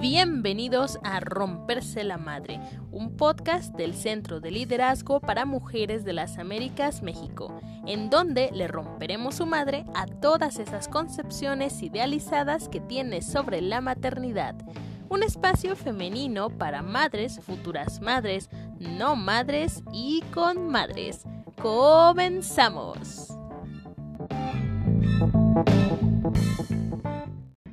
Bienvenidos a Romperse la Madre, un podcast del Centro de Liderazgo para Mujeres de las Américas, México, en donde le romperemos su madre a todas esas concepciones idealizadas que tiene sobre la maternidad. Un espacio femenino para madres, futuras madres, no madres y con madres. Comenzamos.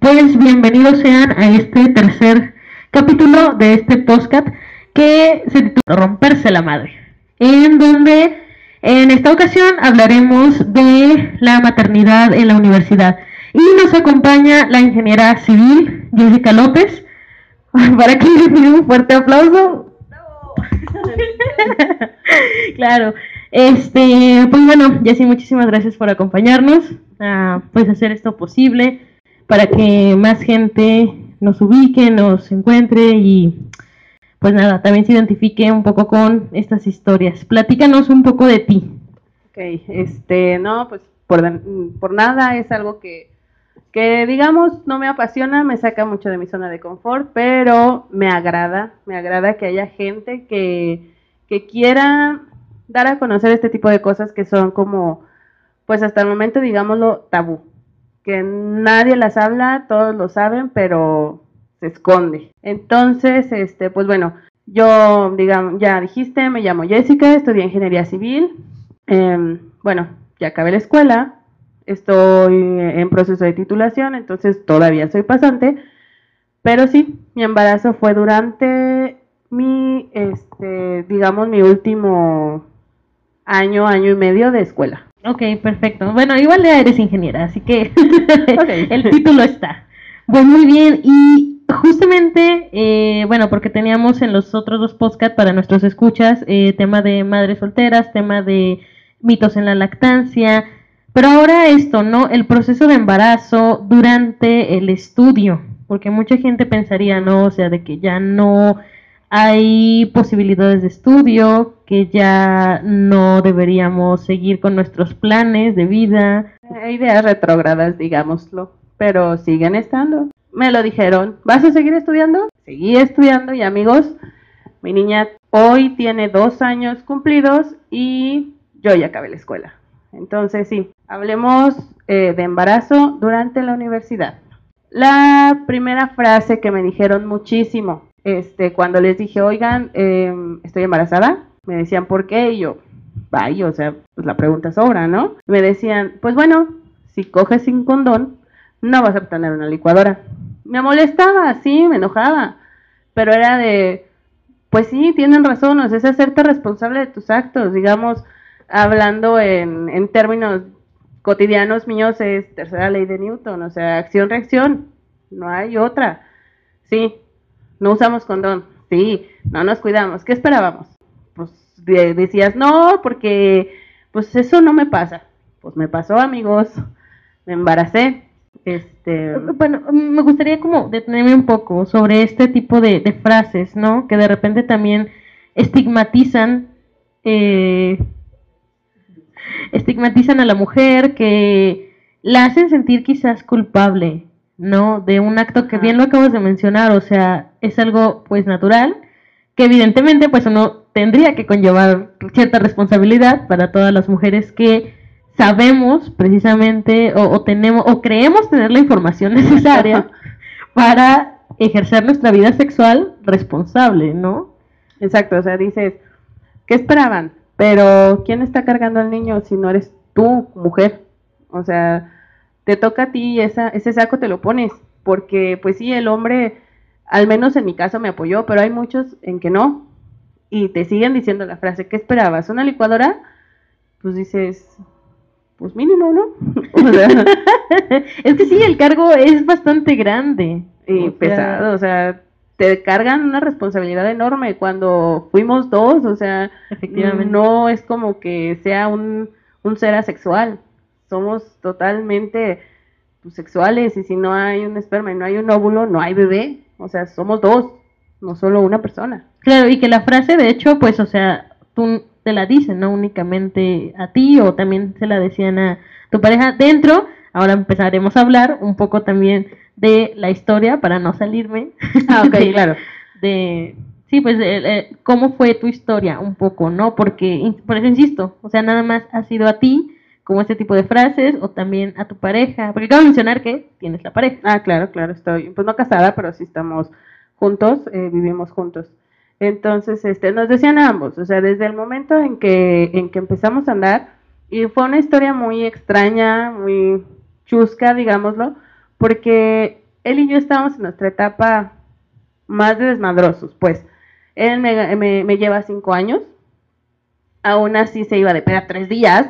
Pues bienvenidos sean a este tercer capítulo de este podcast que se titula Romperse la Madre, en donde en esta ocasión hablaremos de la maternidad en la universidad. Y nos acompaña la ingeniera civil Jessica López, para que le pido un fuerte aplauso. claro, este, pues bueno, Jessy, muchísimas gracias por acompañarnos, a, pues hacer esto posible para que más gente nos ubique, nos encuentre y pues nada, también se identifique un poco con estas historias. Platícanos un poco de ti. Ok, este, no, pues por, por nada es algo que, que digamos no me apasiona, me saca mucho de mi zona de confort, pero me agrada, me agrada que haya gente que, que quiera dar a conocer este tipo de cosas que son como, pues hasta el momento digámoslo, tabú que nadie las habla, todos lo saben, pero se esconde. Entonces, este, pues bueno, yo, digamos, ya dijiste, me llamo Jessica, estudié ingeniería civil. Em, bueno, ya acabé la escuela, estoy en proceso de titulación, entonces todavía soy pasante. Pero sí, mi embarazo fue durante mi, este, digamos, mi último año, año y medio de escuela. Ok, perfecto. Bueno, igual ya eres ingeniera, así que el título está. Pues muy bien, y justamente, eh, bueno, porque teníamos en los otros dos podcasts para nuestros escuchas eh, tema de madres solteras, tema de mitos en la lactancia, pero ahora esto, ¿no? El proceso de embarazo durante el estudio, porque mucha gente pensaría, ¿no? O sea, de que ya no hay posibilidades de estudio, que ya no deberíamos seguir con nuestros planes de vida. Hay ideas retrógradas, digámoslo, pero siguen estando. Me lo dijeron, ¿vas a seguir estudiando? Seguí estudiando y amigos, mi niña hoy tiene dos años cumplidos y yo ya acabé la escuela. Entonces sí, hablemos eh, de embarazo durante la universidad. La primera frase que me dijeron muchísimo este, cuando les dije, oigan, em, estoy embarazada, me decían, ¿por qué? Y yo, vaya, o sea, pues la pregunta sobra, ¿no? Me decían, pues bueno, si coges sin condón, no vas a obtener una licuadora. Me molestaba, sí, me enojaba, pero era de, pues sí, tienen razón, o sea, es hacerte responsable de tus actos, digamos, hablando en, en términos cotidianos míos es tercera ley de Newton, o sea, acción-reacción, no hay otra. Sí, no usamos condón, sí, no nos cuidamos, ¿qué esperábamos? Pues decías, no, porque pues eso no me pasa. Pues me pasó, amigos, me embaracé. Este... Bueno, me gustaría como detenerme un poco sobre este tipo de, frases, ¿no? Que de repente también estigmatizan, eh, estigmatizan a la mujer, que la hacen sentir quizás culpable, ¿no? De un acto que bien lo acabas de mencionar, o sea, es algo pues natural, que evidentemente pues uno tendría que conllevar cierta responsabilidad para todas las mujeres que sabemos precisamente o, tenemos o creemos tener la información necesaria para ejercer nuestra vida sexual responsable, ¿no? Exacto, o sea, dices, ¿qué esperaban? Pero ¿quién está cargando al niño si no eres tú, mujer? O sea, te toca a ti esa, ese saco te lo pones, porque pues sí, el hombre, al menos en mi caso me apoyó, pero hay muchos en que no, y te siguen diciendo la frase, ¿qué esperabas? ¿Una licuadora? Pues dices, pues mínimo, ¿no? es que sí, el cargo es bastante grande. Y pesado, o sea, te cargan una responsabilidad enorme cuando fuimos dos, o sea, efectivamente no es como que sea un, un ser asexual somos totalmente pues, sexuales y si no hay un esperma y no hay un óvulo, no hay bebé. O sea, somos dos, no solo una persona. Claro, y que la frase, de hecho, pues, o sea, tú te la dicen, no únicamente a ti o también se la decían a tu pareja dentro. Ahora empezaremos a hablar un poco también de la historia para no salirme. Ah, ok, de, claro. De, sí, pues, eh, cómo fue tu historia un poco, ¿no? Porque, por eso insisto, o sea, nada más ha sido a ti como este tipo de frases o también a tu pareja, porque acabo mencionar que tienes la pareja. Ah, claro, claro, estoy, pues no casada, pero sí estamos juntos, eh, vivimos juntos. Entonces, este, nos decían ambos, o sea, desde el momento en que, en que empezamos a andar, y fue una historia muy extraña, muy chusca, digámoslo, porque él y yo estábamos en nuestra etapa más de desmadrosos, pues. Él me, me, me lleva cinco años, aún así se iba de peda tres días,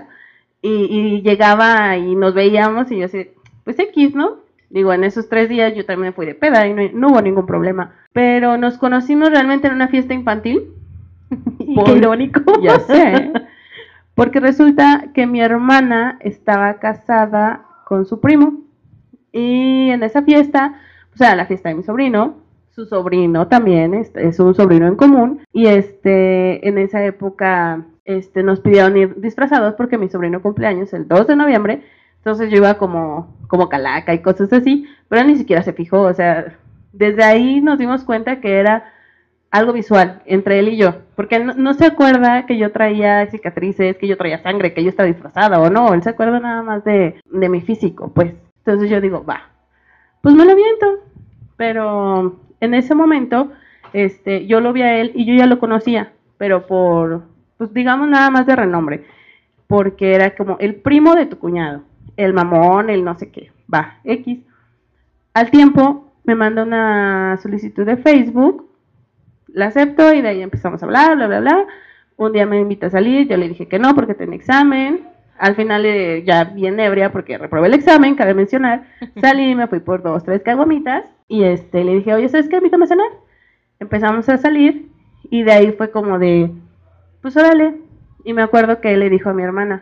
y, llegaba y nos veíamos y yo así, pues X, ¿no? Digo, en esos tres días yo también fui de peda y no, hubo ningún problema. Pero nos conocimos realmente en una fiesta infantil. Qué irónico. Ya sé. Porque resulta que mi hermana estaba casada con su primo. Y en esa fiesta, o sea, la fiesta de mi sobrino, su sobrino también es, es, un sobrino en común. Y este, en esa época este, nos pidieron ir disfrazados porque mi sobrino cumpleaños el 2 de noviembre, entonces yo iba como, como calaca y cosas así, pero ni siquiera se fijó, o sea, desde ahí nos dimos cuenta que era algo visual entre él y yo, porque no, se acuerda que yo traía cicatrices, que yo traía sangre, que yo estaba disfrazada o no, él se acuerda nada más de, de mi físico, pues. Entonces yo digo, va, pues me lo viento, pero en ese momento, este, yo lo vi a él y yo ya lo conocía, pero por, pues digamos nada más de renombre, porque era como el primo de tu cuñado, el mamón, el no sé qué, va, X. Al tiempo me manda una solicitud de Facebook, la acepto y de ahí empezamos a hablar, bla, bla, bla. Un día me invita a salir, yo le dije que no porque tenía examen. Al final eh, ya bien ebria porque reprobé el examen, cabe mencionar. Salí, me fui por dos, tres caguamitas y este le dije, oye, ¿sabes qué? Invítame a cenar. Empezamos a salir y de ahí fue como de, pues órale. Y me acuerdo que él le dijo a mi hermana,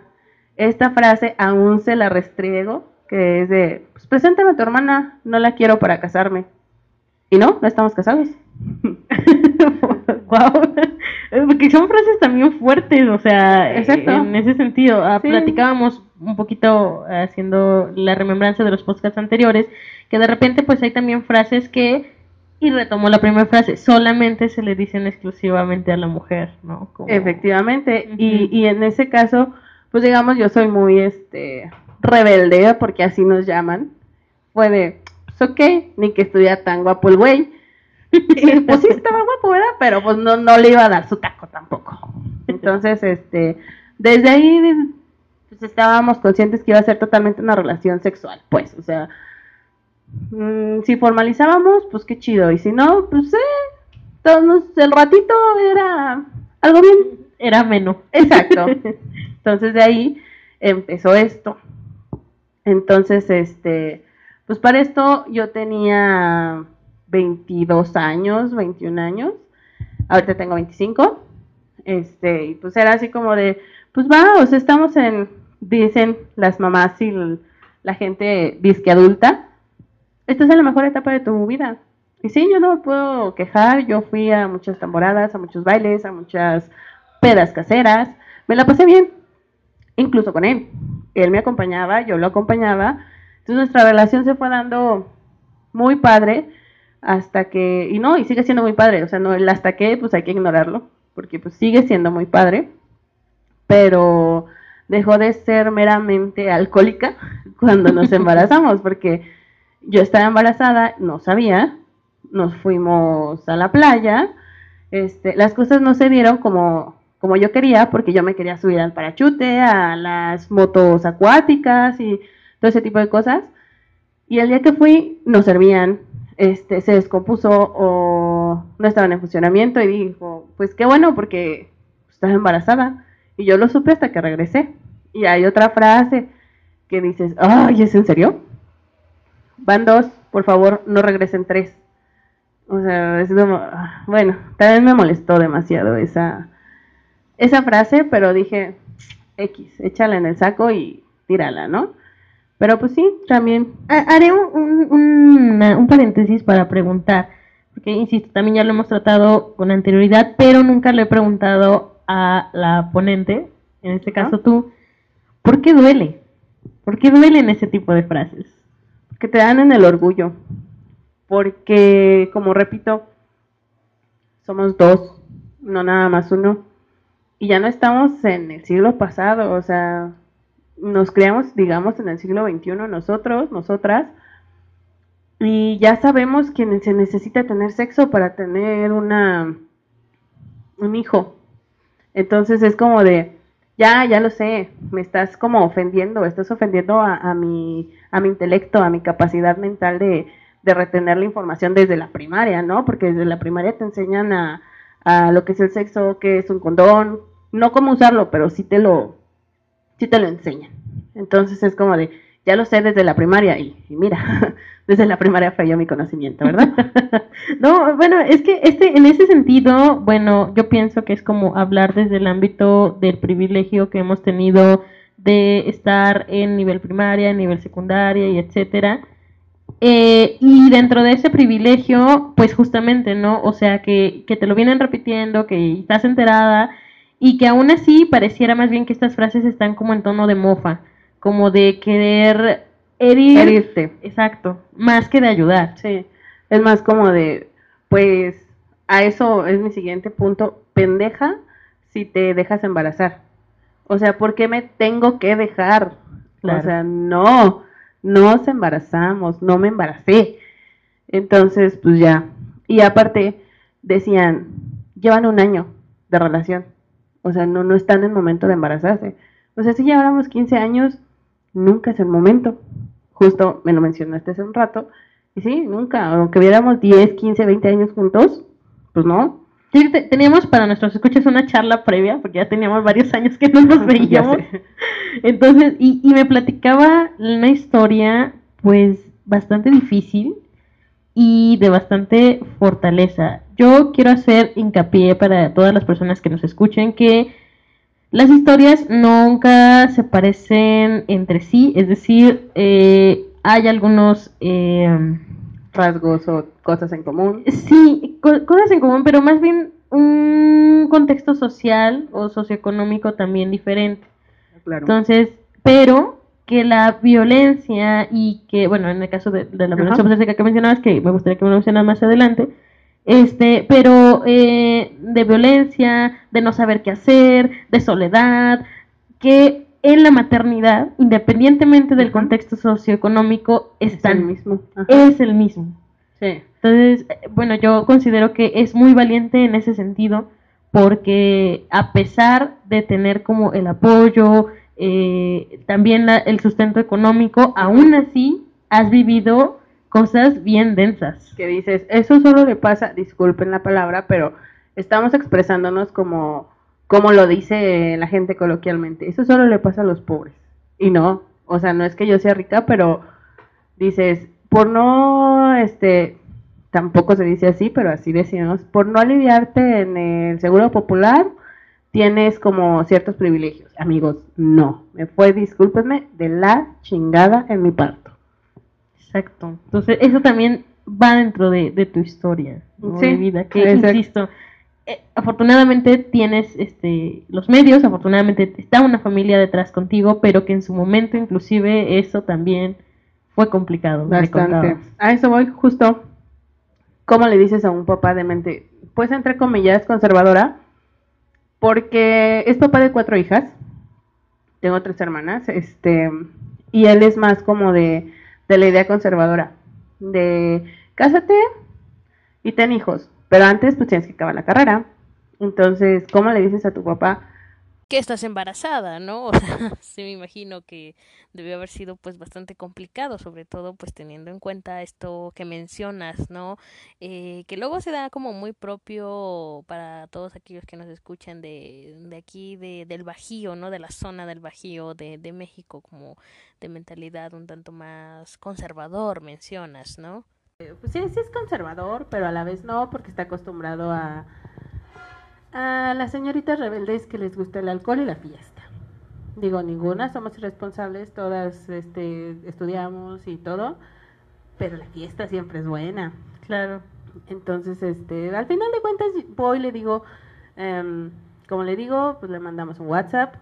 esta frase aún se la restriego, que es de, pues preséntame a tu hermana, no la quiero para casarme. Y no, no estamos casados. wow. Porque son frases también fuertes, o sea, en ese sentido. Ah, platicábamos un poquito haciendo la remembranza de los podcasts anteriores, que de repente pues hay también frases que y retomo la primera frase, solamente se le dicen exclusivamente a la mujer, ¿no? Efectivamente, y, y en ese caso, pues digamos, yo soy muy, este, rebelde, porque así nos llaman, fue de, pues ok, ni que estuviera tan guapo el güey, pues sí estaba guapo, ¿verdad? Pero pues no, no le iba a dar su taco tampoco. Entonces, este, desde ahí, pues estábamos conscientes que iba a ser totalmente una relación sexual, pues, o sea, Mm, si formalizábamos, pues qué chido. Y si no, pues eh, todos, el ratito era algo bien. Era menos. Exacto. Entonces de ahí empezó esto. Entonces, este, pues para esto yo tenía 22 años, 21 años. Ahorita tengo 25. Este, y pues era así como de, pues va, o sea, estamos en, dicen las mamás y la gente disque adulta, esta es la mejor etapa de tu vida. Y sí, yo no me puedo quejar, yo fui a muchas temporadas, a muchos bailes, a muchas pedas caseras, me la pasé bien, incluso con él. Él me acompañaba, yo lo acompañaba, entonces nuestra relación se fue dando muy padre hasta que, y no, y sigue siendo muy padre, o sea, no, el hasta que, pues hay que ignorarlo, porque pues sigue siendo muy padre, pero dejó de ser meramente alcohólica cuando nos embarazamos, porque yo estaba embarazada, no sabía, nos fuimos a la playa, este, las cosas no se dieron como, como yo quería, porque yo me quería subir al parachute, a las motos acuáticas y todo ese tipo de cosas. Y el día que fui, no servían, este, se descompuso o no estaban en funcionamiento y dijo, pues qué bueno porque estaba embarazada. Y yo lo supe hasta que regresé. Y hay otra frase que dices, ay, ¿es en serio? Van dos, por favor, no regresen tres. O sea, es como, bueno, también me molestó demasiado esa, esa frase, pero dije, X, échala en el saco y tírala, ¿no? Pero pues sí, también. Haré un, un, un, paréntesis para preguntar, porque insisto, también ya lo hemos tratado con anterioridad, pero nunca le he preguntado a la ponente, en este caso tú, ¿por qué duele? ¿Por qué duelen ese tipo de frases? Que te dan en el orgullo, porque, como repito, somos dos, no nada más uno, y ya no estamos en el siglo pasado, o sea, nos creamos, digamos, en el siglo XXI nosotros, nosotras, y ya sabemos que se necesita tener sexo para tener una un hijo. Entonces es como de, ya, ya lo sé, me estás como ofendiendo, estás ofendiendo a, mi, a mi intelecto, a mi capacidad mental de, de, retener la información desde la primaria, ¿no? Porque desde la primaria te enseñan a, a lo que es el sexo, que es un condón, no cómo usarlo, pero sí te lo, sí te lo enseñan. Entonces es como de, ya lo sé desde la primaria y, mira, desde la primaria falló mi conocimiento, ¿verdad? no, bueno, es que este, en ese sentido, bueno, yo pienso que es como hablar desde el ámbito del privilegio que hemos tenido de estar en nivel primaria, en nivel secundaria y etcétera. Eh, y dentro de ese privilegio, pues justamente, ¿no? O sea, que, que te lo vienen repitiendo, que estás enterada y que aún así pareciera más bien que estas frases están como en tono de mofa como de querer herir. Herirte. Exacto, más que de ayudar. Sí, es más como de, pues, a eso es mi siguiente punto, pendeja si te dejas embarazar. O sea, ¿por qué me tengo que dejar? O sea, no, no nos embarazamos, no me embaracé. Entonces, pues ya. Y aparte, decían, llevan un año de relación. O sea, no, no están en el momento de embarazarse. O sea, si lleváramos 15 años, nunca es el momento. Justo me lo mencionaste hace un rato. Y sí, nunca, aunque viéramos 10, 15, 20 años juntos, pues no. teníamos para nuestros escuchas una charla previa, porque ya teníamos varios años que no nos veíamos. Entonces, y, y me platicaba una historia, pues, bastante difícil y de bastante fortaleza. Yo quiero hacer hincapié para todas las personas que nos escuchen que las historias nunca se parecen entre sí, es decir, eh, hay algunos eh, rasgos o cosas en común. Sí, cosas en común, pero más bien un contexto social o socioeconómico también diferente. Claro. Entonces, pero que la violencia y que, bueno, en el caso de, la violencia que mencionabas, que me gustaría que me lo mencionas más adelante, este, pero eh, de violencia, de no saber qué hacer, de soledad, que en la maternidad, independientemente del contexto socioeconómico, es el mismo. Es el mismo. Entonces, bueno, yo considero que es muy valiente en ese sentido, porque a pesar de tener como el apoyo, eh, también el sustento económico, aún así has vivido cosas bien densas. Que dices, eso solo le pasa, disculpen la palabra, pero estamos expresándonos como, como lo dice la gente coloquialmente, eso solo le pasa a los pobres. Y no, o sea, no es que yo sea rica, pero dices, por no, este, tampoco se dice así, pero así decimos, por no aliviarte en el seguro popular, tienes como ciertos privilegios. Amigos, no, me fue, discúlpenme, de la chingada en mi parto. Exacto. Entonces, eso también va dentro de, tu historia de vida, que insisto, eh, afortunadamente tienes este los medios, afortunadamente está una familia detrás contigo, pero que en su momento inclusive eso también fue complicado. Bastante. A eso voy justo. ¿Cómo le dices a un papá de mente? Pues entre comillas, conservadora, porque es papá de cuatro hijas, tengo tres hermanas, este, y él es más como de de la idea conservadora de cásate y ten hijos, pero antes pues tienes que acabar la carrera. Entonces, ¿cómo le dices a tu papá? Que estás embarazada, ¿no? O sea, sí me imagino que debió haber sido pues bastante complicado, sobre todo pues teniendo en cuenta esto que mencionas, ¿no? Eh, que luego se da como muy propio para todos aquellos que nos escuchan de, de aquí, de, del Bajío, ¿no? De la zona del Bajío de, de México, como de mentalidad un tanto más conservador, mencionas, ¿no? Eh, pues sí, sí es conservador, pero a la vez no, porque está acostumbrado a, a las señoritas rebeldes que les gusta el alcohol y la fiesta. Digo, ninguna, somos irresponsables, todas este, estudiamos y todo, pero la fiesta siempre es buena. Claro. Entonces, este, al final de cuentas, voy le digo, em, como le digo, pues le mandamos un WhatsApp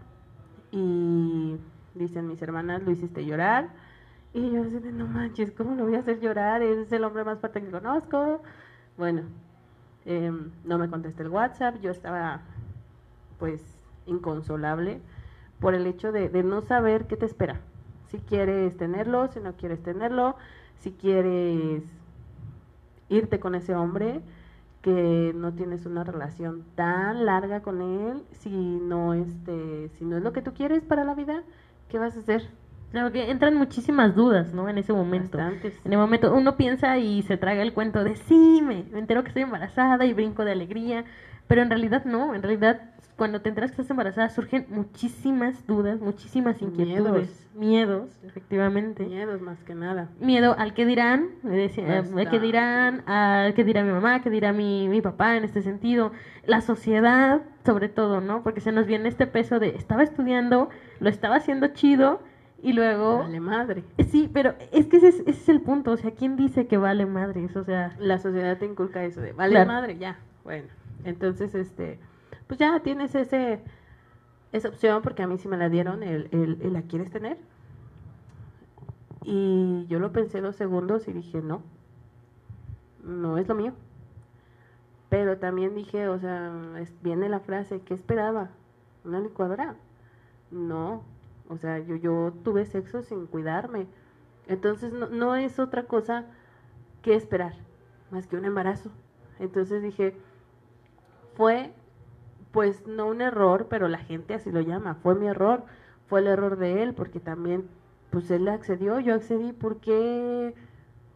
y dicen mis hermanas, lo hiciste llorar. Y yo así de, no manches, ¿cómo lo voy a hacer llorar? Es el hombre más fuerte que conozco. Bueno, em, no me contesté el WhatsApp, yo estaba pues inconsolable por el hecho de, de no saber qué te espera. Si quieres tenerlo, si no quieres tenerlo, si quieres irte con ese hombre que no tienes una relación tan larga con él, si no este, si no es lo que tú quieres para la vida, ¿qué vas a hacer? Claro que entran muchísimas dudas, ¿no? En ese momento. Bastantes. En el momento uno piensa y se traga el cuento de sí, me, me entero que estoy embarazada y brinco de alegría, pero en realidad no, en realidad cuando te enteras que estás embarazada surgen muchísimas dudas, muchísimas inquietudes, miedos, efectivamente. Miedos más que nada. Miedo al que dirán, eh, Bastante. que dirán, al que dirá mi mamá, que dirá mi, mi papá en este sentido, la sociedad sobre todo, ¿no? Porque se nos viene este peso de estaba estudiando, lo estaba haciendo chido y luego... Vale madre. Sí, pero es que ese es, ese es el punto, o sea, ¿quién dice que vale madres? O sea, La sociedad te inculca eso de, vale Claro. madre, ya. Bueno, entonces, este, pues ya tienes ese, esa opción, porque a mí sí me la dieron, el, el, el la quieres tener. Y yo lo pensé dos segundos y dije, no, no es lo mío. Pero también dije, o sea, es- viene la frase, ¿qué esperaba? ¿Una licuadora? No, o sea, yo, yo tuve sexo sin cuidarme. Entonces no, no es otra cosa que esperar, más que un embarazo. Entonces dije, fue pues no un error, pero la gente así lo llama, fue mi error, fue el error de él, porque también pues él accedió, yo accedí, ¿por qué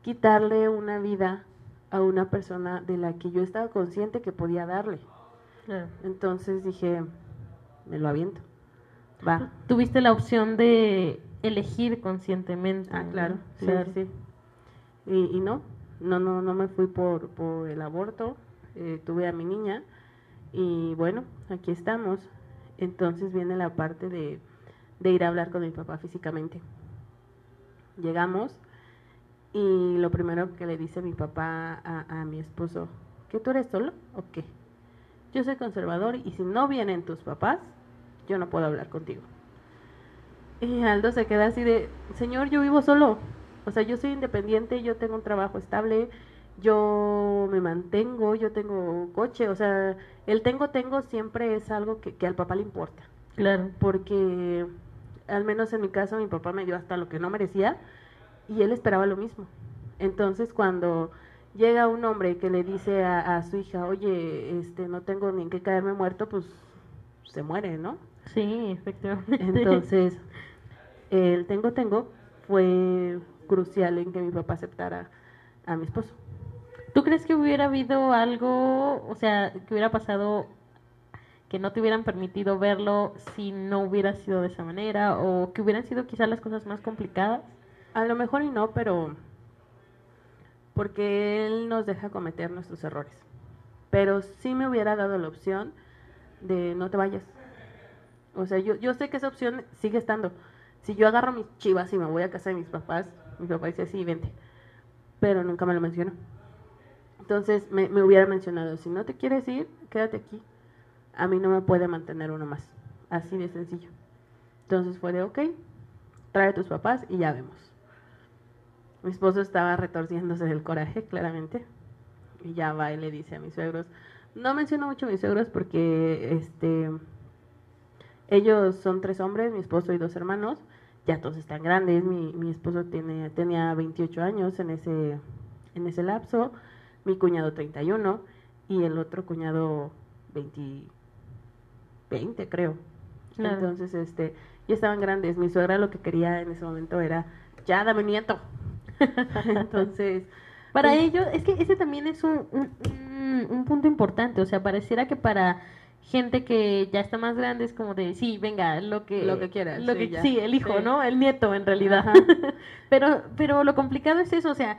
quitarle una vida a una persona de la que yo estaba consciente que podía darle? Entonces dije, me lo aviento. Va. tuviste la opción de elegir conscientemente. Ah, claro, sí, Claro. sí. Y, y no, no, no, no me fui por, por el aborto, eh, tuve a mi niña y bueno, aquí estamos. Entonces viene la parte de, de ir a hablar con mi papá físicamente. Llegamos y lo primero que le dice mi papá a, a mi esposo, ¿que tú eres solo o qué? Yo soy conservador y si no vienen tus papás, yo no puedo hablar contigo. Y Aldo se queda así de, señor, yo vivo solo. O sea, yo soy independiente, yo tengo un trabajo estable, yo me mantengo, yo tengo coche. O sea, el tengo, tengo siempre es algo que, que al papá le importa. Claro. Porque, al menos en mi caso, mi papá me dio hasta lo que no merecía y él esperaba lo mismo. Entonces, cuando llega un hombre que le dice a, a su hija, oye, este, no tengo ni en qué caerme muerto, pues se muere, ¿no? Sí, efectivamente. Entonces, el tengo tengo fue crucial en que mi papá aceptara a mi esposo. ¿Tú crees que hubiera habido algo, o sea, que hubiera pasado que no te hubieran permitido verlo si no hubiera sido de esa manera o que hubieran sido quizás las cosas más complicadas? A lo mejor y no, pero porque él nos deja cometer nuestros errores. Pero sí me hubiera dado la opción de no te vayas. O sea, yo, yo sé que esa opción sigue estando. Si yo agarro mis chivas y me voy a casa de mis papás, mi papá dice, sí, vente. Pero nunca me lo mencionó. Entonces me, me hubiera mencionado, si no te quieres ir, quédate aquí. A mí no me puede mantener uno más. Así de sencillo. Entonces fue de, ok, trae a tus papás y ya vemos. Mi esposo estaba retorciéndose del coraje, claramente. Y ya va y le dice a mis suegros. No menciono mucho a mis suegros porque este ellos son tres hombres, mi esposo y dos hermanos. Ya todos están grandes. Mi, mi esposo tiene, tenía 28 años en ese, en ese lapso. Mi cuñado 31 y el otro cuñado 20, 20 creo. Claro. Entonces, este, ya estaban grandes. Mi suegra lo que quería en ese momento era, ya dame un nieto. Entonces, Para pues, ellos, es que ese también es un, un, un- un punto importante, o sea, pareciera que para gente que ya está más grande es como de, sí, venga, lo que, Lo que quieras, lo sí, que, sí, el hijo, Sí. ¿no? El nieto, en realidad. Pero, pero lo complicado es eso, o sea,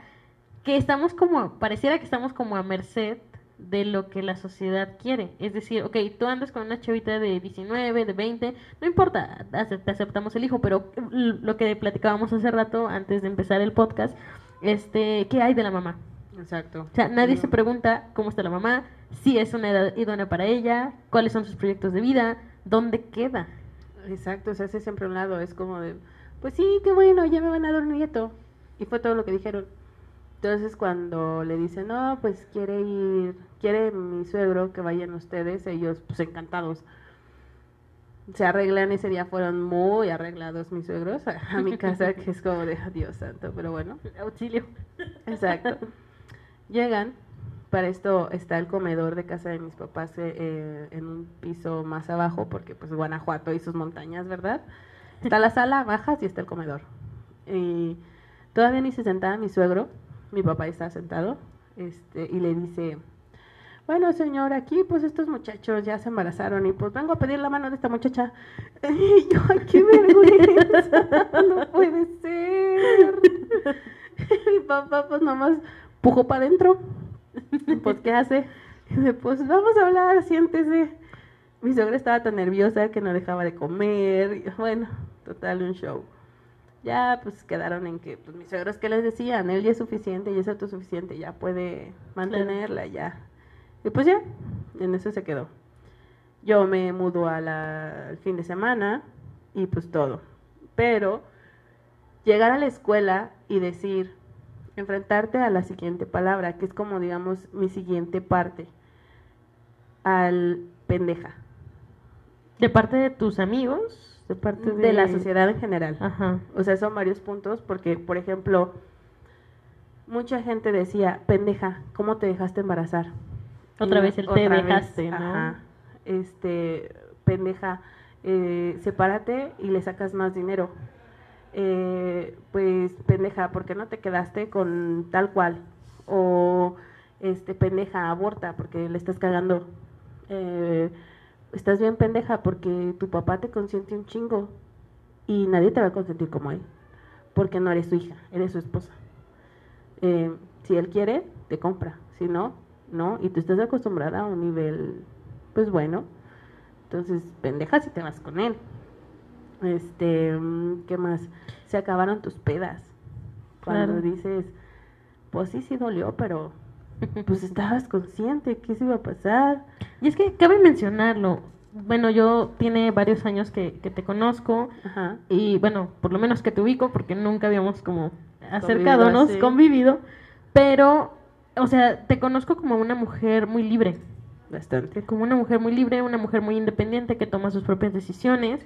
que estamos como, pareciera que estamos como a merced de lo que la sociedad quiere. Es decir, ok, tú andas con una chavita de 19, de 20, no importa, te aceptamos el hijo, pero lo que platicábamos hace rato, antes de empezar el podcast, este, ¿qué hay de la mamá? Exacto. O sea, nadie No. se pregunta cómo está la mamá, si es una edad idónea para ella, cuáles son sus proyectos de vida, dónde queda. Exacto, se hace siempre a un lado, es como de, pues sí, qué bueno, ya me van a dar un nieto. Y fue todo lo que dijeron. Entonces cuando le dicen, no, pues quiere ir, quiere mi suegro que vayan ustedes, ellos pues encantados. Se arreglan, ese día fueron muy arreglados mis suegros a, mi casa, que es como de Dios santo, pero bueno. Auxilio. Exacto. Llegan, para esto está el comedor de casa de mis papás eh, eh, en un piso más abajo, porque pues Guanajuato y sus montañas, ¿verdad? Está la sala, bajas y está el comedor. Y todavía ni se sentaba mi suegro, mi papá está sentado, este, y le dice, bueno señor, aquí pues estos muchachos ya se embarazaron y pues vengo a pedir la mano de esta muchacha. Y yo, qué vergüenza, no puede ser. mi papá pues nomás pujó para adentro. Pues, ¿qué hace? Dice, pues vamos a hablar, siéntese. Mi suegra estaba tan nerviosa que no dejaba de comer. Y, bueno, total, un show. Ya, pues quedaron en que, pues mis suegros, ¿qué les decían? Él ya es suficiente, ya es autosuficiente, ya puede mantenerla, ya. Y pues ya, en eso se quedó. Yo me mudo al fin de semana y pues todo. Pero llegar a la escuela y decir, enfrentarte a la siguiente palabra, que es como digamos mi siguiente parte, al pendeja. ¿De parte de tus amigos? De parte de, la sociedad en general. Ajá. O sea, son varios puntos porque, por ejemplo, mucha gente decía, pendeja, ¿cómo te dejaste embarazar? Otra vez el te dejaste, ¿no? Ajá. Este, pendeja, eh, sepárate y le sacas más dinero eh, pues pendeja, ¿por qué no te quedaste con tal cual? O este pendeja, aborta porque le estás cagando. Eh, estás bien pendeja porque tu papá te consiente un chingo y nadie te va a consentir como él, porque no eres su hija, eres su esposa. Eh, si él quiere, te compra, si no, no, y tú estás acostumbrada a un nivel, pues bueno, entonces pendeja si te vas con él. Este, ¿qué más? Se acabaron tus pedas. Cuando dices, pues sí, sí dolió, pero pues estabas consciente que eso iba a pasar. Y es que cabe mencionarlo. Bueno, yo tiene varios años que, te conozco y bueno, por lo menos que te ubico porque nunca habíamos como acercado, convivido, pero, o sea, te conozco como una mujer muy libre. Bastante. Como una mujer muy libre, una mujer muy independiente que toma sus propias decisiones.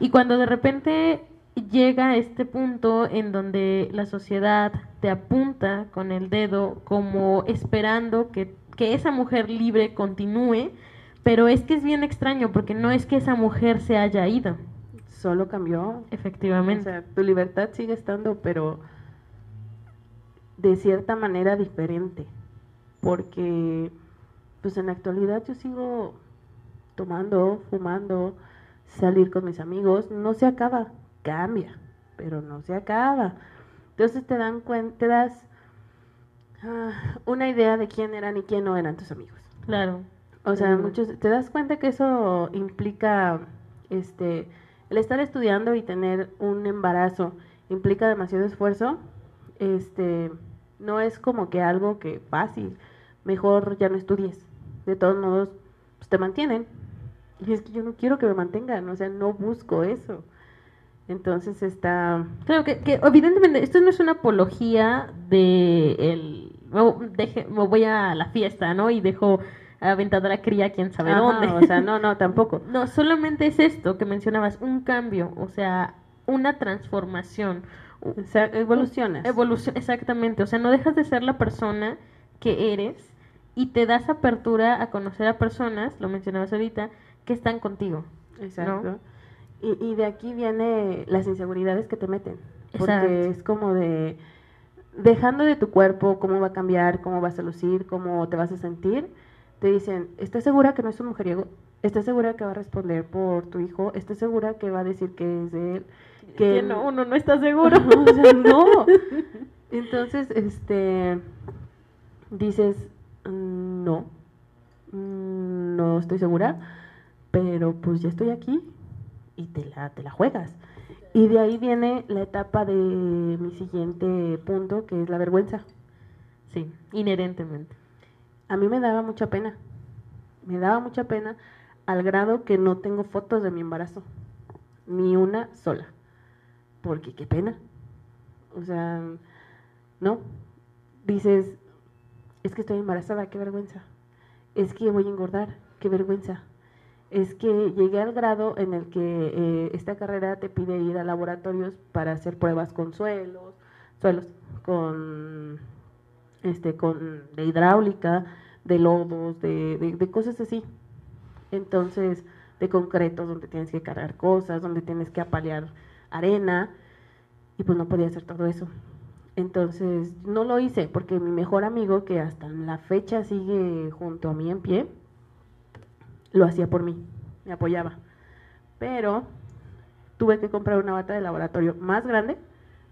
Y cuando de repente llega este punto en donde la sociedad te apunta con el dedo como esperando que, que esa mujer libre continúe, pero es que es bien extraño porque no es que esa mujer se haya ido. Solo cambió. Efectivamente. O sea, tu libertad sigue estando, pero de cierta manera diferente. Porque, pues en la actualidad yo sigo tomando, fumando, salir con mis amigos, no se acaba, cambia, pero no se acaba. Entonces te dan cuenta, te das ah, una idea de quién eran y quién no eran tus amigos. Claro. O sea, muchos te das cuenta que eso implica este el estar estudiando y tener un embarazo implica demasiado esfuerzo. Este no es como que algo que fácil, mejor ya no estudies. De todos modos, pues te mantienen, y es que yo no quiero que me mantengan, o sea, no busco eso. Entonces está... Claro, que, que evidentemente esto no es una apología de el... Deje, me voy a la fiesta, ¿no? Y dejo aventada la cría quién sabe dónde. O sea, no, no, tampoco. no, solamente es esto que mencionabas, un cambio, o sea, una transformación. O sea, evoluciones. Evolución, exactamente. O sea, no dejas de ser la persona que eres y te das apertura a conocer a personas, lo mencionabas ahorita, que están contigo. Exacto. Y, y, de aquí viene las inseguridades que te meten. Porque es como de, dejando de tu cuerpo, cómo va a cambiar, cómo vas a lucir, cómo te vas a sentir, te dicen, ¿estás segura que no es un mujeriego? ¿Estás segura que va a responder por tu hijo? ¿Estás segura que va a decir que es de él? Que, no, uno no está seguro. o sea, no. Entonces, este, dices, mm, no, mm, no estoy segura pero pues ya estoy aquí y te la, te la juegas. Y de ahí viene la etapa de mi siguiente punto, que es la vergüenza. Sí, inherentemente. A mí me daba mucha pena. Me daba mucha pena al grado que no tengo fotos de mi embarazo. Ni una sola. porque qué pena. O sea, no. Dices, es que estoy embarazada, qué vergüenza. Es que voy a engordar, qué vergüenza. Es que llegué al grado en el que eh, esta carrera te pide ir a laboratorios para hacer pruebas con suelos, suelos, con este, con de hidráulica, de lodos, de, de cosas así. Entonces, de concretos donde tienes que cargar cosas, donde tienes que apalear arena, y pues no podía hacer todo eso. Entonces no lo hice porque mi mejor amigo, que hasta la fecha sigue junto a mí en pie, lo hacía por mí, me apoyaba. Pero tuve que comprar una bata de laboratorio más grande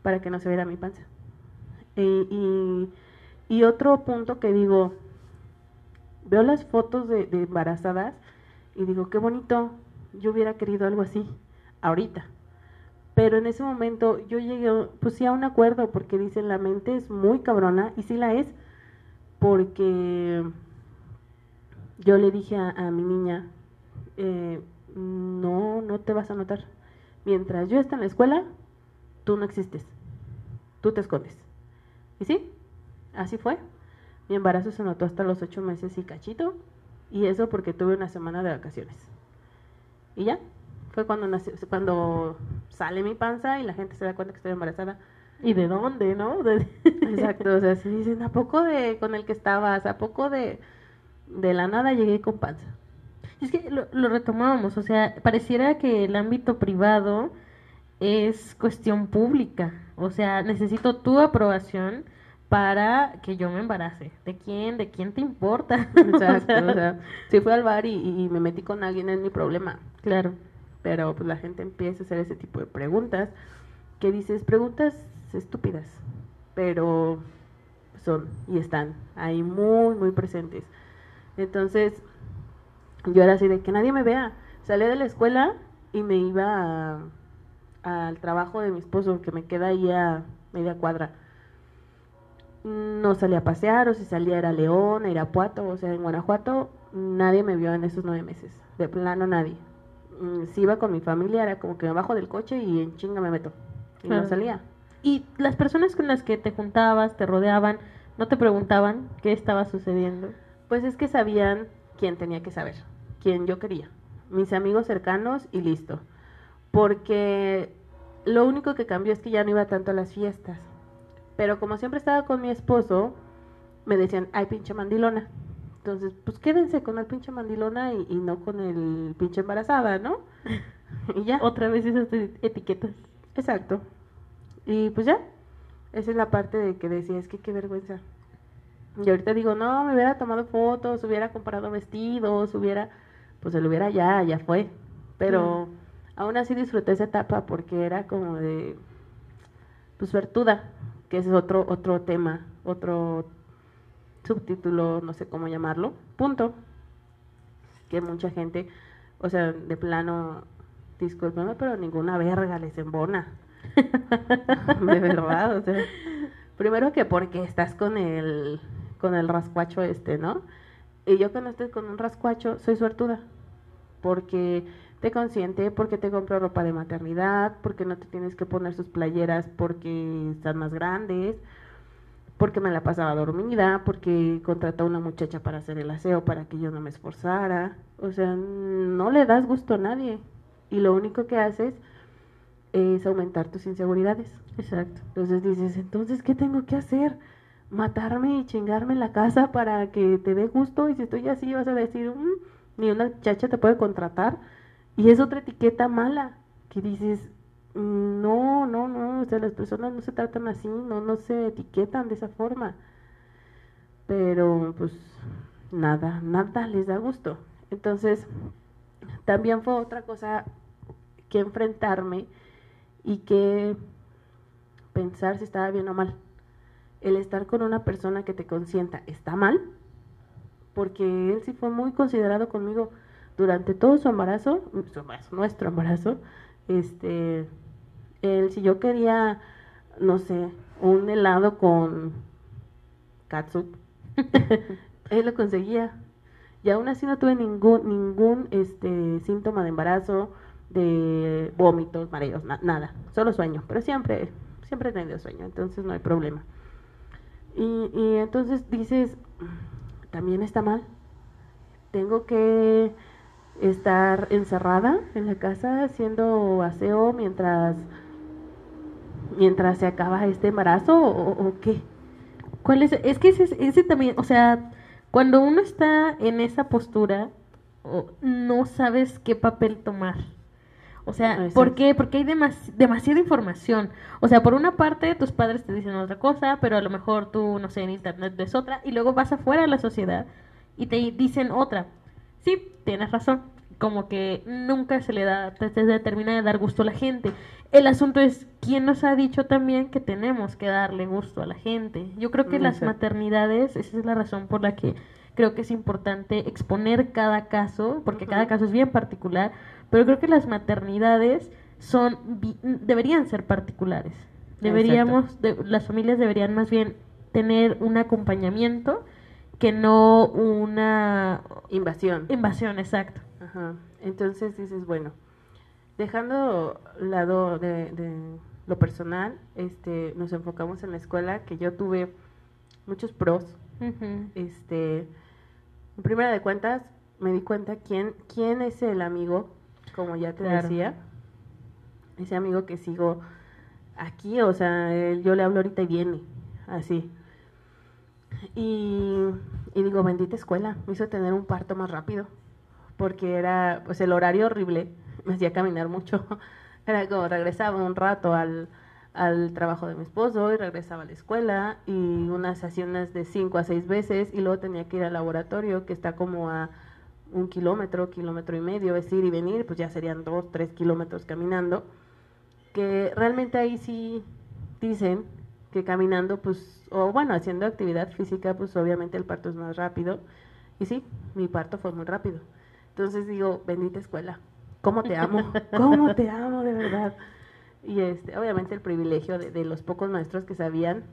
para que no se viera mi panza. Y, otro punto que digo, veo las fotos de, de embarazadas y digo, qué bonito, yo hubiera querido algo así, ahorita. Pero en ese momento yo llegué, pues sí, a un acuerdo, porque dicen, la mente es muy cabrona, y sí la es, porque yo le dije a, mi niña, eh, no, no te vas a notar. Mientras yo esté en la escuela, tú no existes, tú te escondes. Y sí, así fue. Mi embarazo se notó hasta los ocho meses y cachito, y eso porque tuve una semana de vacaciones. Y ya, fue cuando cuando sale mi panza y la gente se da cuenta que estoy embarazada. ¿Y de dónde, no? Exacto, o sea, se dicen, ¿a poco de con el que estabas? ¿A poco de, de la nada llegué con panza? Es que lo, lo retomábamos, o sea, pareciera que el ámbito privado es cuestión pública, o sea, necesito tu aprobación para que yo me embarace. ¿De quién? ¿De quién te importa? Exacto, o sea, si fui al bar y, y, me metí con alguien es mi problema. Claro. Pero pues la gente empieza a hacer ese tipo de preguntas que dices, preguntas estúpidas, pero son y están ahí muy, muy presentes. Entonces, yo era así de que nadie me vea. Salí de la escuela y me iba al trabajo de mi esposo, que me queda ahí a media cuadra no salía a pasear, o si salía era León, a Irapuato, o sea, en Guanajuato, nadie me vio en esos nueve meses, de plano nadie. Mm, si iba con mi familia, era como que me bajo del coche y en chinga me meto, y no salía. ¿Y las personas con las que te juntabas, te rodeaban, no te preguntaban qué estaba sucediendo? Pues es que sabían quién tenía que saber, quién yo quería, mis amigos cercanos y listo. Porque lo único que cambió es que ya no iba tanto a las fiestas pero como siempre estaba con mi esposo, me decían, ay, pinche mandilona. Entonces, pues quédense con el pinche mandilona y, no con el pinche embarazada, ¿no? y ya. Otra vez esas etiquetas. Exacto. Y pues ya. Esa es la parte de que decía, es que qué vergüenza. Y ahorita digo, no, me hubiera tomado fotos, hubiera comprado vestidos, hubiera, pues se lo hubiera ya, ya fue. Pero aún así disfruté esa etapa porque era como de, pues vertuda que ese es otro, otro tema, otro subtítulo, no sé cómo llamarlo, punto, que mucha gente, o sea, de plano, discúlpeme, pero ninguna verga les embona. de verdad, o sea, primero que porque estás con el, con el rascuacho este, ¿no? Y yo cuando estoy con un rascuacho, soy suertuda, porque te consiente porque te compro ropa de maternidad, porque no te tienes que poner sus playeras porque están más grandes, porque me la pasaba dormida, porque contrató a una muchacha para hacer el aseo para que yo no me esforzara. O sea, no le das gusto a nadie. Y lo único que haces es aumentar tus inseguridades. Exacto. Entonces dices, entonces, ¿qué tengo que hacer? Matarme y chingarme en la casa para que te dé gusto. Y si estoy así, vas a decir, mm, ni una chacha te puede contratar y es otra etiqueta mala, que dices, no, no, no, o sea, las personas no se tratan así, no, no se etiquetan de esa forma. Pero pues nada, nada les da gusto. Entonces, también fue otra cosa que enfrentarme y que pensar si estaba bien o mal. El estar con una persona que te consienta está mal, porque él sí fue muy considerado conmigo durante todo su embarazo, nuestro embarazo, este, él, si yo quería, no sé, un helado con katsup, él lo conseguía. Y aún así no tuve ningún, ningún este, síntoma de embarazo, de vómitos, mareos, nada, solo sueño, pero siempre, siempre he tenido sueño, entonces no hay problema. Y, entonces dices, también está mal, tengo que estar encerrada en la casa haciendo aseo mientras mientras se acaba este embarazo o, qué? ¿Cuál es? Es que ese, ese, también, o sea, cuando uno está en esa postura, no sabes qué papel tomar. O sea, ¿por qué? Porque hay demasiada información. O sea, por una parte tus padres te dicen otra cosa, pero a lo mejor tú, no sé, en internet ves otra, y luego vas afuera de la sociedad y te dicen otra. Sí, tienes razón. Como que nunca se le da, se termina de dar gusto a la gente. El asunto es, ¿quién nos ha dicho también que tenemos que darle gusto a la gente? Yo creo que las maternidades, esa es la razón por la que creo que es importante exponer cada caso, porque cada caso es bien particular, pero creo que las maternidades son deberían ser particulares. Deberíamos, las familias deberían más bien tener un acompañamiento que no una invasión. Invasión, exacto. Ajá. Entonces dices, bueno, dejando lado de, de, lo personal, este, nos enfocamos en la escuela, que yo tuve muchos pros. Este, en primera de cuentas, me di cuenta quién, quién es el amigo, como ya te decía, ese amigo que sigo aquí, o sea, yo le hablo ahorita y viene, así. Y, digo, bendita escuela, me hizo tener un parto más rápido, porque era, pues el horario horrible, me hacía caminar mucho. Era como regresaba un rato al, al trabajo de mi esposo y regresaba a la escuela y unas sesiones de cinco a seis veces y luego tenía que ir al laboratorio que está como a un kilómetro, kilómetro y medio, es ir y venir, pues ya serían dos, tres kilómetros caminando, que realmente ahí sí dicen que caminando, pues, o bueno, haciendo actividad física, pues obviamente el parto es más rápido. Y sí, mi parto fue muy rápido. Entonces digo, bendita escuela, ¿cómo te amo? ¿Cómo te amo de verdad? Y este, obviamente el privilegio de, los pocos maestros que sabían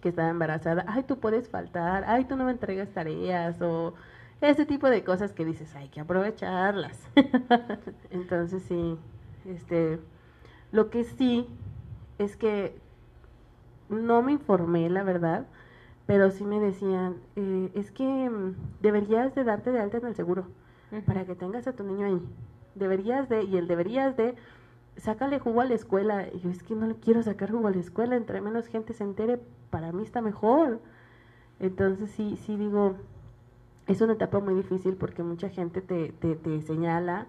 que estaba embarazada, ay, tú puedes faltar, ay, tú no me entregas tareas, o ese tipo de cosas que dices, hay que aprovecharlas. Entonces sí, este, lo que sí es que no me informé, la verdad, pero sí me decían, eh, es que mm, deberías de darte de alta en el seguro para que tengas a tu niño ahí. Deberías de, y el deberías de, sácale jugo a la escuela. Y yo es que no le quiero sacar jugo a la escuela, entre menos gente se entere, para mí está mejor. Entonces sí, sí digo, es una etapa muy difícil porque mucha gente te, te, te señala,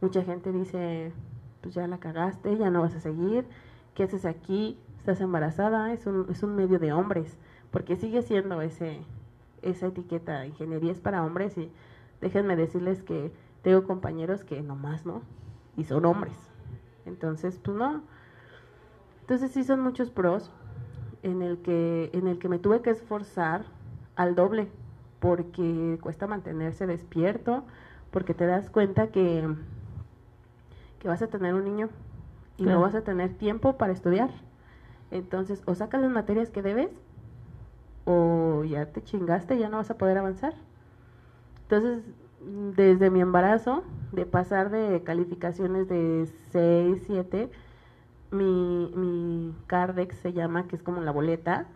mucha gente dice, pues ya la cagaste, ya no vas a seguir, ¿qué haces aquí? estás embarazada, es un, es un medio de hombres, porque sigue siendo ese, esa etiqueta, ingeniería es para hombres y déjenme decirles que tengo compañeros que nomás no, y son hombres. Entonces, pues no. Entonces sí son muchos pros en el que, en el que me tuve que esforzar al doble, porque cuesta mantenerse despierto, porque te das cuenta que, que vas a tener un niño y no vas a tener tiempo para estudiar. Entonces, o sacas las materias que debes, o ya te chingaste, y ya no vas a poder avanzar. Entonces, desde mi embarazo, de pasar de calificaciones de 6, 7, mi, mi Cardex se llama, que es como la boleta,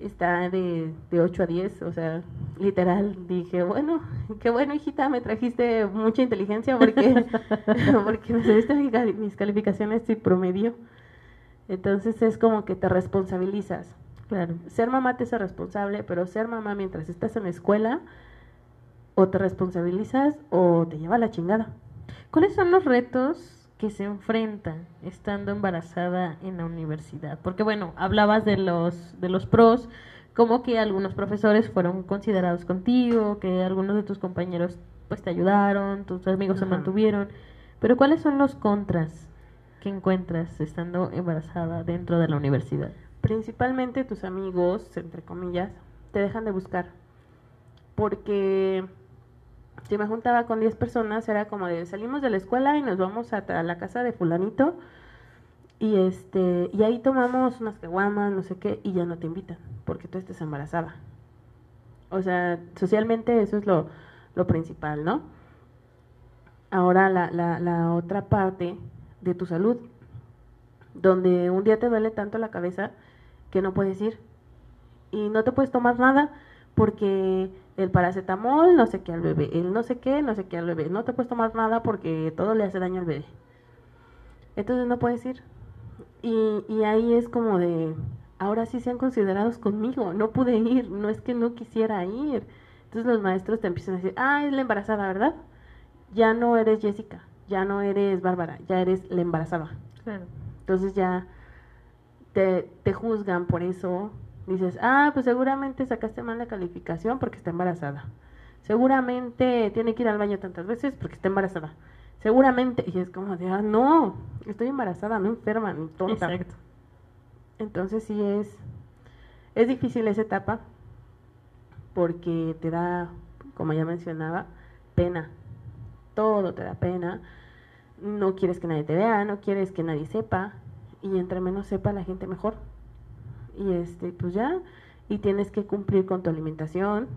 está de, de 8 a 10, o sea, literal, dije, bueno, qué bueno, hijita, me trajiste mucha inteligencia porque, porque me subiste mis calificaciones y promedio. Entonces es como que te responsabilizas. Claro, ser mamá te hace responsable, pero ser mamá mientras estás en la escuela, o te responsabilizas o te lleva a la chingada. ¿Cuáles son los retos que se enfrentan estando embarazada en la universidad? Porque bueno, hablabas de los, de los pros, como que algunos profesores fueron considerados contigo, que algunos de tus compañeros pues te ayudaron, tus amigos se mantuvieron, pero ¿cuáles son los contras que encuentras estando embarazada dentro de la universidad? Principalmente tus amigos, entre comillas, te dejan de buscar. Porque si me juntaba con 10 personas, era como de salimos de la escuela y nos vamos a, la casa de fulanito y este y ahí tomamos unas caguamas, no sé qué, y ya no te invitan, porque tú estés embarazada. O sea, socialmente eso es lo, lo principal, ¿no? ahora la, la, la otra parte de tu salud, donde un día te duele tanto la cabeza que no puedes ir y no te puedes tomar nada porque el paracetamol no sé qué al bebé, el no sé qué, no sé qué al bebé, no te puedes tomar nada porque todo le hace daño al bebé. Entonces no puedes ir. Y, y ahí es como de, ahora sí sean considerados conmigo, no pude ir, no es que no quisiera ir. Entonces los maestros te empiezan a decir, ah, es la embarazada, ¿verdad? Ya no eres Jessica, ya no eres Bárbara, ya eres la embarazada. Claro. Entonces ya te, te juzgan por eso. Dices, ah, pues seguramente sacaste mal la calificación porque está embarazada. Seguramente tiene que ir al baño tantas veces porque está embarazada. Seguramente, y es como de, ah, no, estoy embarazada, no enferma, ni tonta. Exacto. Entonces sí es, es difícil esa etapa porque te da, como ya mencionaba, pena. Todo te da pena. No quieres que nadie te vea, no quieres que nadie sepa. Y entre menos sepa la gente mejor. Y este, pues ya, y tienes que cumplir con tu alimentación.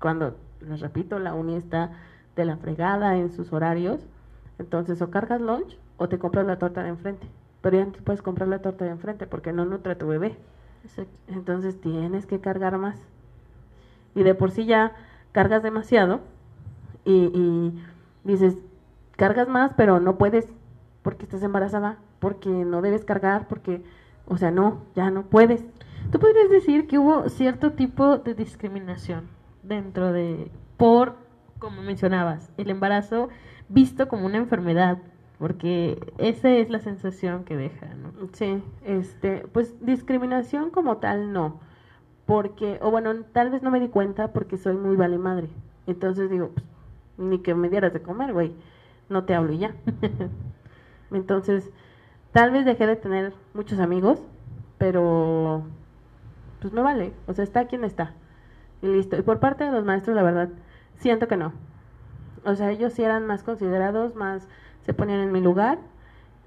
Cuando, les repito, la uni está de la fregada en sus horarios. Entonces o cargas lunch o te compras la torta de enfrente. Pero ya no te puedes comprar la torta de enfrente porque no nutre a tu bebé. Exacto. Entonces tienes que cargar más. Y de por sí ya cargas demasiado y, y dices, cargas más, pero no puedes porque estás embarazada, porque no debes cargar, porque, o sea, no, ya no puedes. Tú podrías decir que hubo cierto tipo de discriminación dentro de, por, como mencionabas, el embarazo visto como una enfermedad, porque esa es la sensación que deja, ¿no? Sí, este, pues discriminación como tal no, porque, o bueno, tal vez no me di cuenta porque soy muy vale madre. Entonces digo, pues, ni que me dieras de comer, güey, no te hablo y ya. Entonces, tal vez dejé de tener muchos amigos, pero pues me vale, o sea, está quien está. Y listo. Y por parte de los maestros, la verdad, siento que no. O sea, ellos sí eran más considerados, más se ponían en mi lugar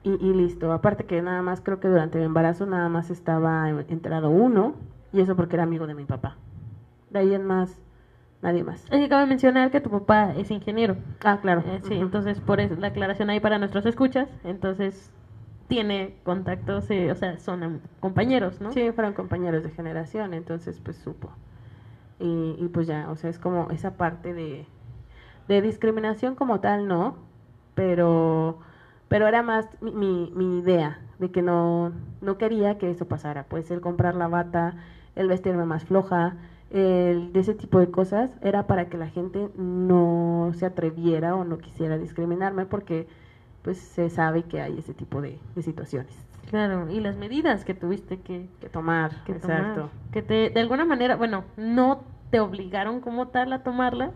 y, y listo. Aparte que nada más creo que durante mi embarazo nada más estaba en- enterado uno y eso porque era amigo de mi papá. De ahí en más, nadie más. Es que cabe mencionar que tu papá es ingeniero. Ah, claro. Eh, sí, entonces por eso la aclaración ahí para nuestros escuchas. Entonces tiene contactos, eh, o sea, son compañeros, ¿no? Sí, fueron compañeros de generación, entonces pues supo. Y, y pues ya, o sea, es como esa parte de, de discriminación como tal, no, pero, pero era más mi, mi, mi idea de que no, no quería que eso pasara, pues el comprar la bata, el vestirme más floja, el, de ese tipo de cosas, era para que la gente no se atreviera o no quisiera discriminarme porque pues se sabe que hay ese tipo de, de situaciones Claro, y las medidas que tuviste que, que tomar, que exacto. tomar, que te, de alguna manera, bueno, no te obligaron como tal a tomarlas,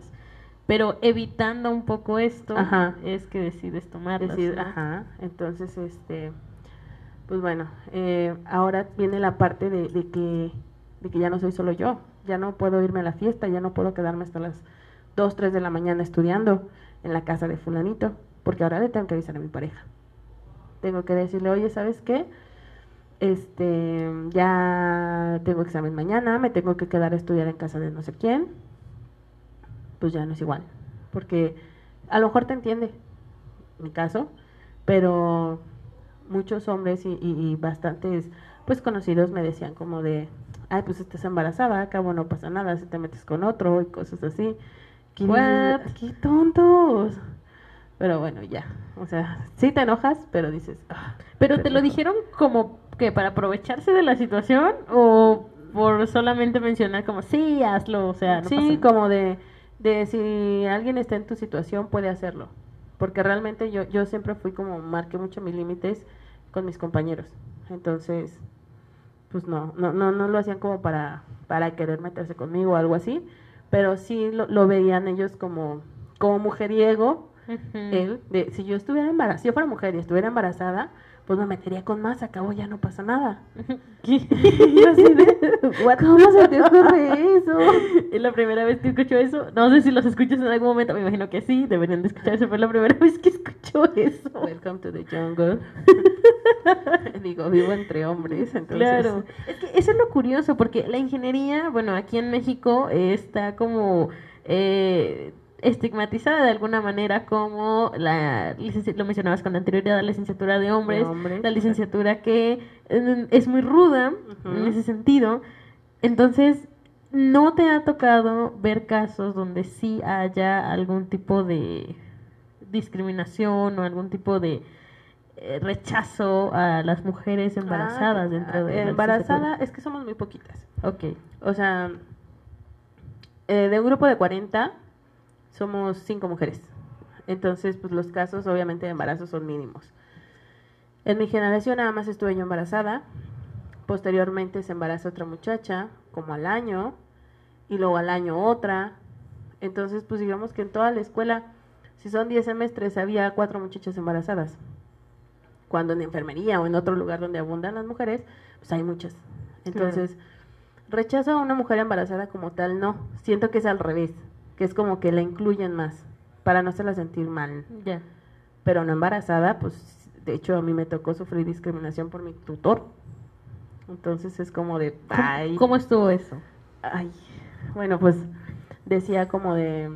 pero evitando un poco esto, Ajá. es que decides tomarlas. Decir, ¿no? ajá, entonces, este, pues bueno, eh, ahora viene la parte de, de que, de que ya no soy solo yo, ya no puedo irme a la fiesta, ya no puedo quedarme hasta las 2, 3 de la mañana estudiando en la casa de fulanito, porque ahora le tengo que avisar a mi pareja. Tengo que decirle, oye, ¿sabes qué? Este, ya tengo examen mañana, me tengo que quedar a estudiar en casa de no sé quién, pues ya no es igual, porque a lo mejor te entiende mi caso, pero muchos hombres y, y- y bastantes pues conocidos me decían como de, ay pues estás embarazada, acabo no pasa nada si te metes con otro y cosas así. ¿Qué, What? qué tontos. Pero bueno, ya. O sea, sí te enojas, pero dices, "Ah, Pero te lo pendejo". dijeron como que para aprovecharse de la situación o por solamente mencionar como sí, hazlo, o sea, no sí, pasa nada? como de, de si alguien está en tu situación puede hacerlo. Porque realmente yo, yo siempre fui como, marqué mucho mis límites con mis compañeros. Entonces, pues no, no, no, no lo hacían como para, para querer meterse conmigo o algo así. Pero sí lo, lo veían ellos como, como mujeriego, Él, de si yo estuviera embarazada, si yo fuera mujer y estuviera embarazada, pues me metería con más, acabo ya no pasa nada. Y yo así de, ¿cómo se te ocurre eso? Es la primera vez que escucho eso. No sé si los escuchas en algún momento. Me imagino que sí. Deberían de escuchar eso. Fue la primera vez que escucho eso. Welcome to the jungle. Digo, vivo entre hombres, entonces. Claro. Es que eso es lo curioso, porque la ingeniería, bueno, aquí en México está como eh, estigmatizada de alguna manera como la lo mencionabas con anterioridad la licenciatura de hombres, la licenciatura que eh, es muy ruda en ese sentido. Entonces no te ha tocado ver casos donde sí haya algún tipo de discriminación o algún tipo de eh, rechazo a las mujeres embarazadas dentro de la embarazada es que somos muy poquitas. Ok. O sea eh, de un grupo de 40 somos cinco mujeres. Entonces pues los casos obviamente de embarazo son mínimos. En mi generación nada más estuve yo embarazada. Posteriormente se embaraza otra muchacha como al año y luego al año otra. Entonces pues digamos que en toda la escuela si son 10 semestres había cuatro muchachas embarazadas. Cuando en enfermería o en otro lugar donde abundan las mujeres, pues hay muchas. Entonces, rechazo a una mujer embarazada como tal, no. Siento que es al revés, que es como que la incluyen más, para no hacerla sentir mal. Ya. Pero no embarazada, pues, de hecho, a mí me tocó sufrir discriminación por mi tutor. Entonces es como de, ay. ¿Cómo estuvo eso? Ay, bueno, pues decía como de,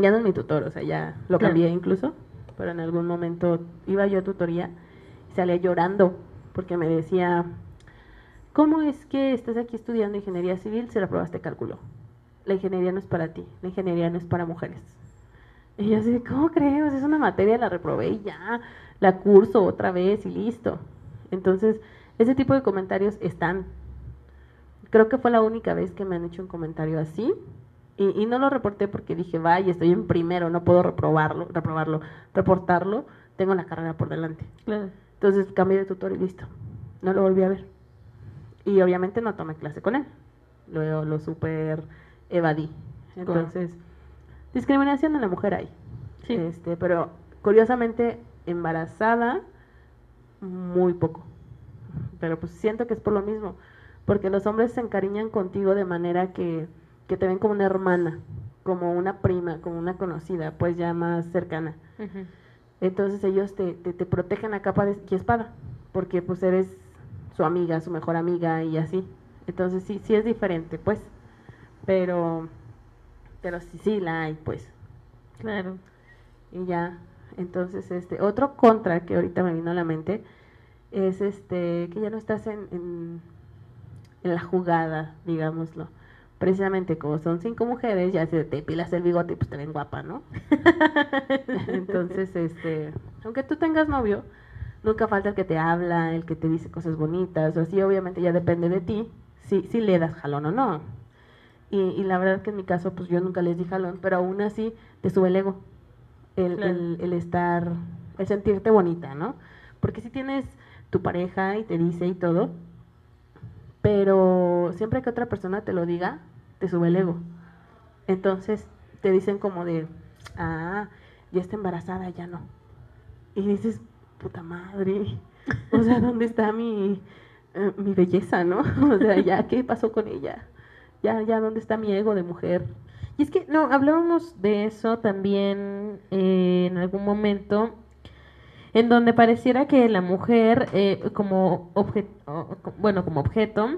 ya no es mi tutor, o sea, ya lo cambié incluso pero en algún momento iba yo a tutoría y salía llorando porque me decía, ¿cómo es que estás aquí estudiando ingeniería civil si reprobaste cálculo? La ingeniería no es para ti, la ingeniería no es para mujeres. Y yo así, ¿cómo crees? Es una materia, la reprobé y ya, la curso otra vez y listo. Entonces, ese tipo de comentarios están. Creo que fue la única vez que me han hecho un comentario así y, no lo reporté porque dije, vaya, estoy en primero, no puedo reprobarlo, reprobarlo, reportarlo, tengo la carrera por delante. Entonces cambié de tutor y listo. No lo volví a ver. Y obviamente no tomé clase con él. Luego lo super evadí. Entonces, discriminación de la mujer hay. Este, pero curiosamente, embarazada, muy poco. Pero pues siento que es por lo mismo. Porque los hombres se encariñan contigo de manera que que te ven como una hermana, como una prima, como una conocida, pues ya más cercana. Entonces ellos te, te, protegen a capa de, y espada, porque pues eres su amiga, su mejor amiga y así. Entonces sí, sí es diferente, pues. Pero, pero sí, sí la hay, pues. Claro. Y ya, entonces este, otro contra que ahorita me vino a la mente es este, que ya no estás en, en, en la jugada, digámoslo precisamente como son cinco mujeres, ya se te pilas el bigote, pues te ven guapa, ¿no? Entonces, este, aunque tú tengas novio, nunca falta el que te habla, el que te dice cosas bonitas, o así, obviamente ya depende de ti, si, si le das jalón o no. Y, y la verdad que en mi caso, pues yo nunca les di jalón, pero aún así te sube el ego, el, el, el estar, el sentirte bonita, ¿no? Porque si tienes tu pareja y te dice y todo, pero siempre que otra persona te lo diga, te sube el ego. Entonces te dicen como de, ah, ya está embarazada, ya no. Y dices, puta madre, o sea, ¿dónde está mi, eh, mi belleza, no? O sea, ya, ¿qué pasó con ella? Ya, ya, ¿dónde está mi ego de mujer? Y es que, no, hablábamos de eso también eh, en algún momento en donde pareciera que la mujer eh, como objeto, bueno, como objeto,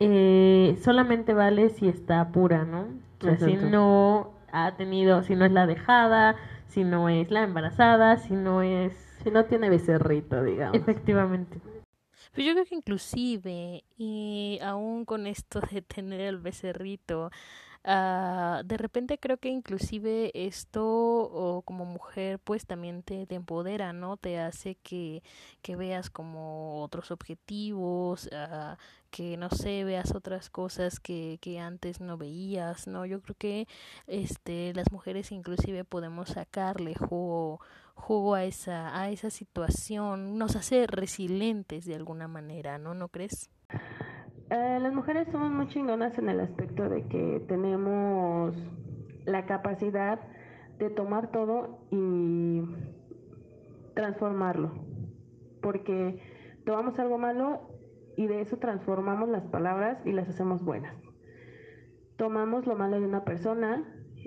eh, solamente vale si está pura, ¿no? O sea, si no ha tenido, si no es la dejada, si no es la embarazada, si no es... Si no tiene becerrito, digamos. Efectivamente. Pues yo creo que inclusive, y aún con esto de tener el becerrito, Uh, de repente creo que inclusive esto o como mujer pues también te, empodera, ¿no? Te hace que, que veas como otros objetivos, uh, que no sé, veas otras cosas que, que antes no veías, ¿no? Yo creo que este las mujeres inclusive podemos sacarle jugo jugo a esa a esa situación, nos hace resilientes de alguna manera, ¿no? ¿No crees? Eh, las mujeres somos muy chingonas en el aspecto de que tenemos la capacidad de tomar todo y transformarlo. Porque tomamos algo malo y de eso transformamos las palabras y las hacemos buenas. Tomamos lo malo de una persona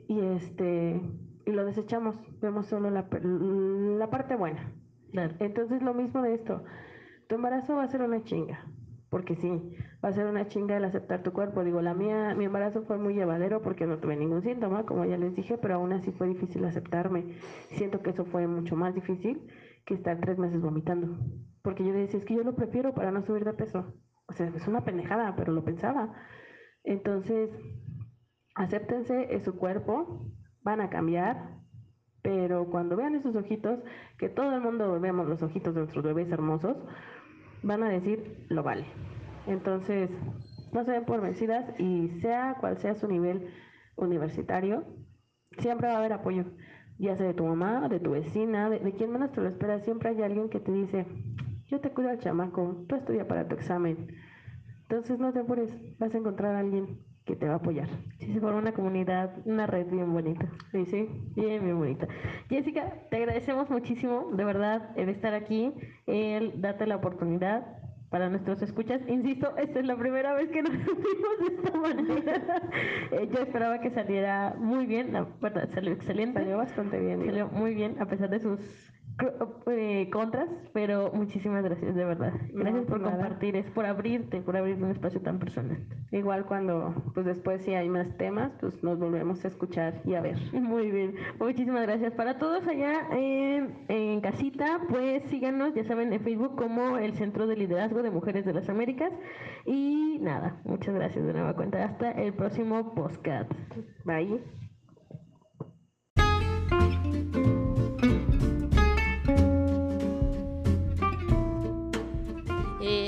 y este y lo desechamos, vemos solo la, la parte buena. Entonces lo mismo de esto, tu embarazo va a ser una chinga, porque sí, va a ser una chinga el aceptar tu cuerpo. Digo, la mía, mi embarazo fue muy llevadero porque no tuve ningún síntoma, como ya les dije, pero aún así fue difícil aceptarme. Siento que eso fue mucho más difícil que estar tres meses vomitando, porque yo decía, es que yo lo prefiero para no subir de peso. O sea, es una pendejada, pero lo pensaba. Entonces, acéptense, es su cuerpo, van a cambiar, pero cuando vean esos ojitos, que todo el mundo veamos los ojitos de nuestros bebés hermosos, van a decir, lo vale. Entonces, no se den por vencidas y sea cual sea su nivel universitario, siempre va a haber apoyo, ya sea de tu mamá, de tu vecina, de, quien menos te lo espera, siempre hay alguien que te dice, yo te cuido al chamaco, tú estudia para tu examen. Entonces no te apures, vas a encontrar a alguien que te va a apoyar. Sí, se forma una comunidad, una red bien bonita. Sí, sí, bien, bien bonita. Jessica, te agradecemos muchísimo, de verdad, el estar aquí, el darte la oportunidad para nuestros escuchas. Insisto, esta es la primera vez que nos vimos de esta manera. Eh, yo esperaba que saliera muy bien, la verdad, salió excelente. Salió bastante bien. Salió muy bien, a pesar de sus eh, contras, pero muchísimas gracias, de verdad. Gracias por compartir, es por abrirte, por abrir un espacio tan personal. Igual cuando, pues después si hay más temas, pues nos volvemos a escuchar y a ver. Muy bien, muchísimas gracias. Para todos allá en casita, pues síganos, ya saben, en Facebook como el Centro de Liderazgo de Mujeres de las Américas. Y nada, muchas gracias de nueva cuenta. Hasta el próximo podcast. Bye.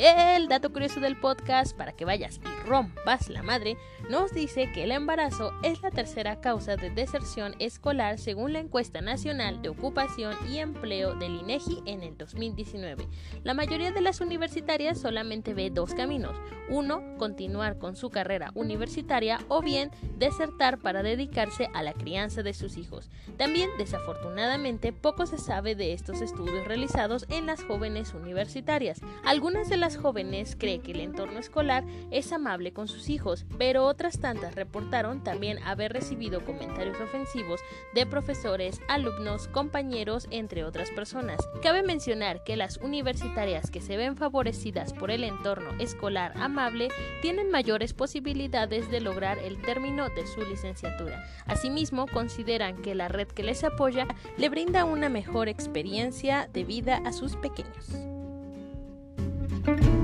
El dato curioso del podcast para que vayas y rompas la madre nos dice que el embarazo es la tercera causa de deserción escolar según la encuesta nacional de ocupación y empleo del INEGI en el 2019. La mayoría de las universitarias solamente ve dos caminos. Uno, continuar con su carrera universitaria o bien desertar para dedicarse a la crianza de sus hijos. También, desafortunadamente, poco se sabe de estos estudios realizados en las jóvenes universitarias. Algunas de las jóvenes cree que el entorno escolar es amable con sus hijos, pero otras tantas reportaron también haber recibido comentarios ofensivos de profesores, alumnos, compañeros, entre otras personas. Cabe mencionar que las universitarias que se ven favorecidas por el entorno escolar amable tienen mayores posibilidades de lograr el término de su licenciatura. Asimismo, consideran que la red que les apoya le brinda una mejor experiencia de vida a sus pequeños. thank you